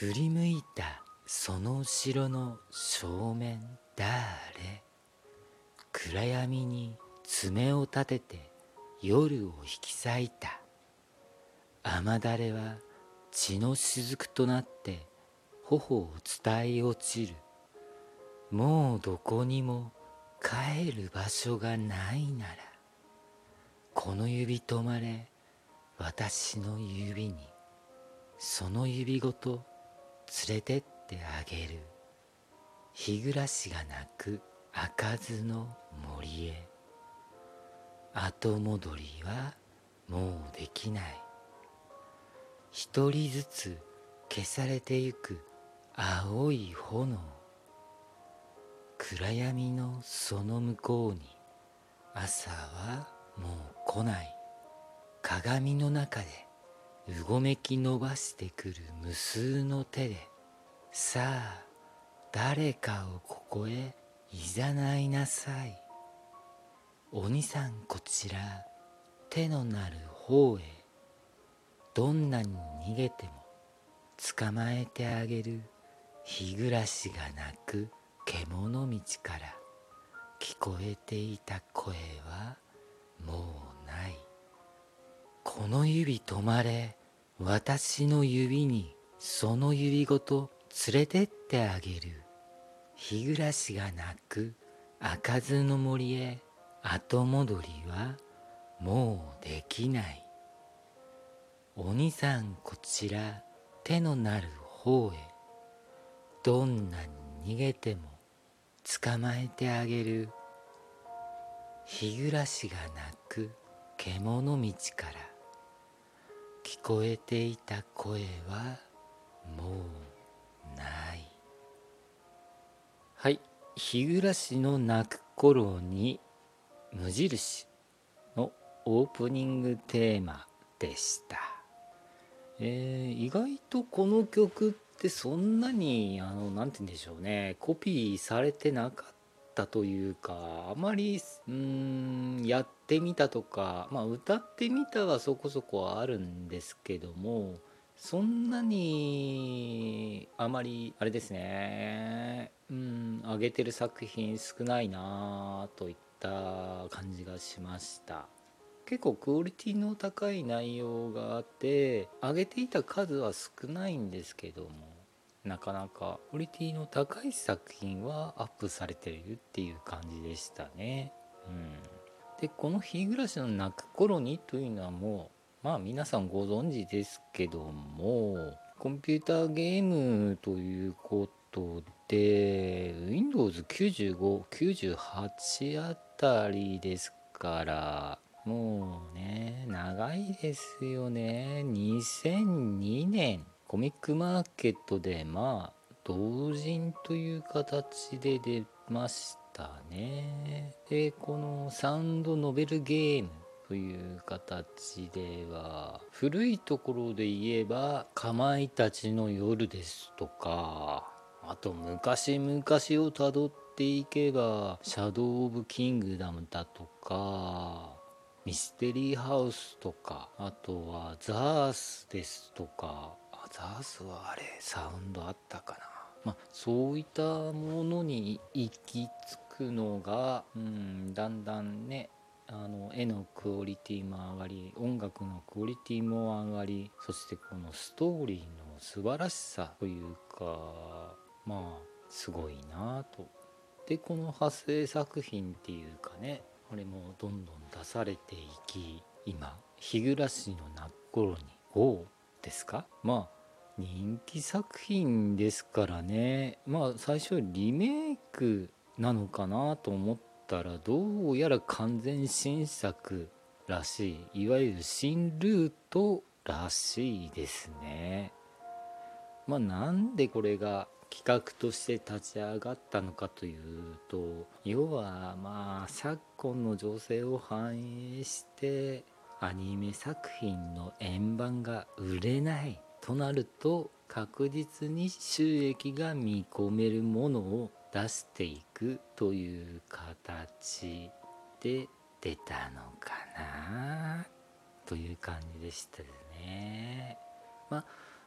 振り向いたその後ろの正面だれ暗闇に爪を立てて夜を引き裂いた。雨だれは血の雫となって頬を伝え落ちる。もうどこにも帰る場所がないならこの指止まれ私の指に。その指ごと連れてってあげる。日暮らしが泣く開かずの森へ。後戻りはもうできない。一人ずつ消されてゆく青い炎。暗闇のその向こうに朝はもう来ない。鏡の中でうごめき伸ばしてくる無数の手でさあ誰かをここへいざないなさい。鬼さんこちら手のなる方へどんなに逃げても捕まえてあげる日暮らしが鳴く獣道から聞こえていた声はもうない。この指止まれ。私の指にその指ごと連れてってあげる。日暮らしが鳴く開かずの森へ後戻りはもうできない。鬼さんこちら手のなる方へ。どんなに逃げても捕まえてあげる。日暮らしが鳴く獣道から聞こえていた声はもうない。はい。日暮らしの鳴く頃に無印のオープニングテーマでした。えー、意外とこの曲ってそんなにあの何て言うんでしょうね。コピーされてなかったというかあまりうんやってみたとかまあ歌ってみたはそこそこあるんですけどもそんなにあまりあれですねうん上げてる作品少ないなといった感じがしました。結構クオリティの高い内容があって上げていた数は少ないんですけどもなかなかクオリティの高い作品はアップされてるっていう感じでしたね。うん、でこの「日暮らしの泣く頃に」というのはもうまあ皆さんご存知ですけどもコンピューターゲームということで Windows9598 あたりですからもうね長いですよね。2002年。コミックマーケットでまあ同人という形で出ましたね。でこのサンドノベルゲームという形では古いところで言えば「かまいたちの夜」ですとかあと昔々をたどっていけば「シャドウ・オブ・キングダム」だとかミステリーハウスとかあとはザースですとかザースはあれサウンドあったかなまあそういったものに行き着くのが、うん、だんだんねあの絵のクオリティも上がり音楽のクオリティも上がりそしてこのストーリーの素晴らしさというかまあすごいなと。でこの派生作品っていうかねこれもどんどん出されていき今「日暮らしの泣く頃に GO」ですか？まあ人気作品ですからね。まあ最初リメイクなのかなと思ったらどうやら完全新作らしい。いわゆる新ルートらしいですね。まあなんでこれが企画として立ち上がったのかというと要はまあ昨今の情勢を反映してアニメ作品の円盤が売れない。となると確実に収益が見込めるものを出していくという形で出たのかなという感じでしたね。まあ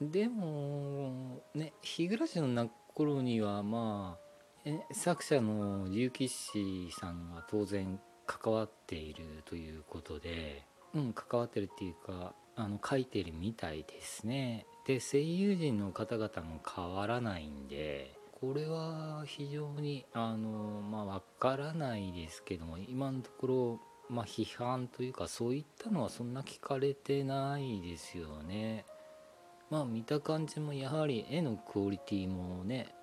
でもね日暮の泣く頃にはまあ作者の竜騎士さんが当然関わっているということでうん関わってるっていうかあの書いてるみたいですね。で声優陣の方々も変わらないんでこれは非常にあのまあわからないですけども今のところまあ批判というかそういったのはそんな聞かれてないですよね。まあ見た感じもやはり絵のクオリティもね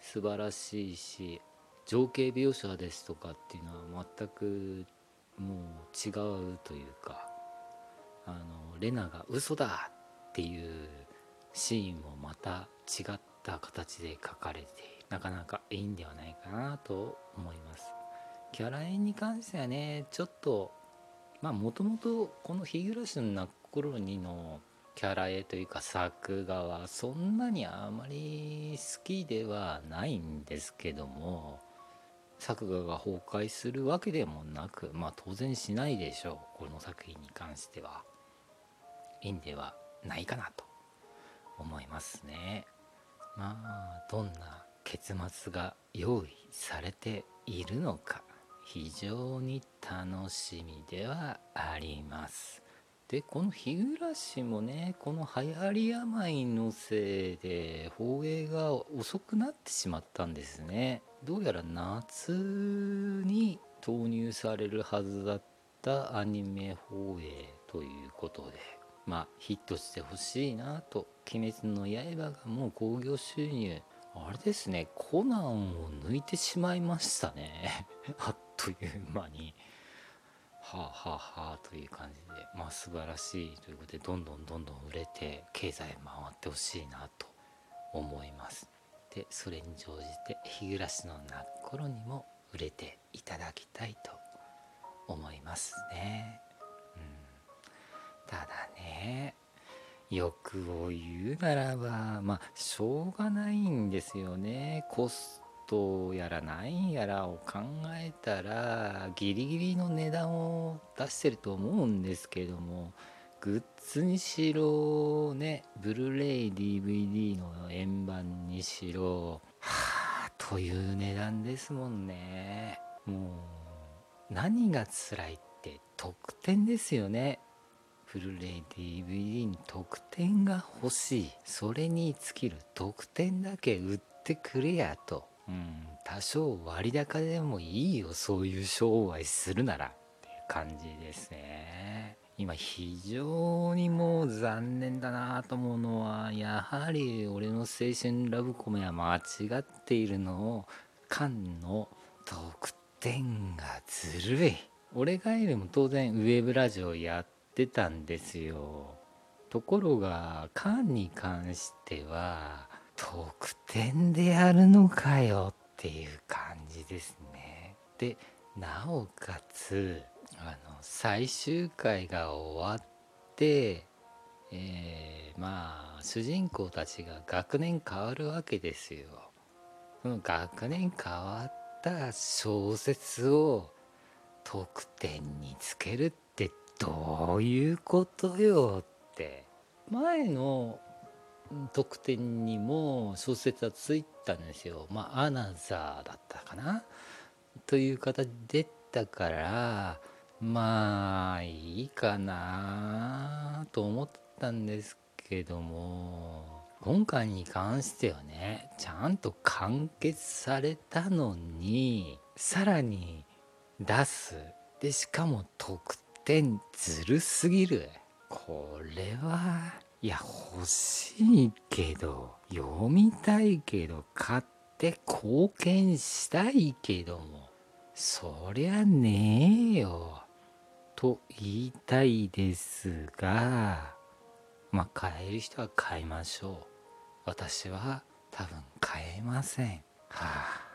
素晴らしいし情景描写ですとかっていうのは全くもう違うというかあのレナが嘘だっていうシーンもまた違った形で描かれてなかなかいいんではないかなと思います。キャラ演に関してはねちょっとまあもともとこの「日暮らしの泣く頃に」のキャラ絵というか作画はそんなにあまり好きではないんですけども作画が崩壊するわけでもなくまあ当然しないでしょうこの作品に関しては。いいんではないかなと思いますね。まあどんな結末が用意されているのか非常に楽しみではあります。でこの日暮もねこの流行り病のせいで放映が遅くなってしまったんですね。どうやら夏に投入されるはずだったアニメ放映ということで。まあヒットしてほしいなと「鬼滅の刃」がもう興行収入。あれですね。コナンを抜いてしまいましたね。あっという間に。はあはあはあという感じで。まあ素晴らしいということでどんどんどんどん売れて経済回ってほしいなと思います。でそれに乗じて日暮しの泣く頃にも売れていただきたいと思いますね。ただね欲を言うならばまあしょうがないんですよね。コストやらなんやらを考えたらギリギリの値段を出してると思うんですけどもグッズにしろねブルーレイ DVD の円盤にしろはあという値段ですもんね。もう何が辛いって特典ですよね。ブルレイ DVD に特典が欲しい。それに尽きる特典だけ売ってくれやと。うん、多少割高でもいいよ。そういう商売するなら。っていう感じですね。今非常にもう残念だなと思うのはやはり俺の青春ラブコメは間違っているのを缶の特典がずるい。俺がいるも当然ウェブラジオやってたんですよところが缶に関しては特典でやるのかよっていう感じですね。でなおかつあの最終回が終わってえー、まあ主人公たちが学年変わるわけですよ。その学年変わった小説を特典につけるってどういうことよって前の特典にも小説はついたんですよ。まあ、アナザーだったかなという形でたから、まあ、いいかなと思ったんですけども、今回に関してはね、ちゃんと完結されたのに、さらに出す。で、しかも特典ずるすぎる。これはいや欲しいけど読みたいけど買って貢献したいけども。そりゃねえよ。と言いたいですがまあ買える人は買いましょう。私は多分買えません。はあ。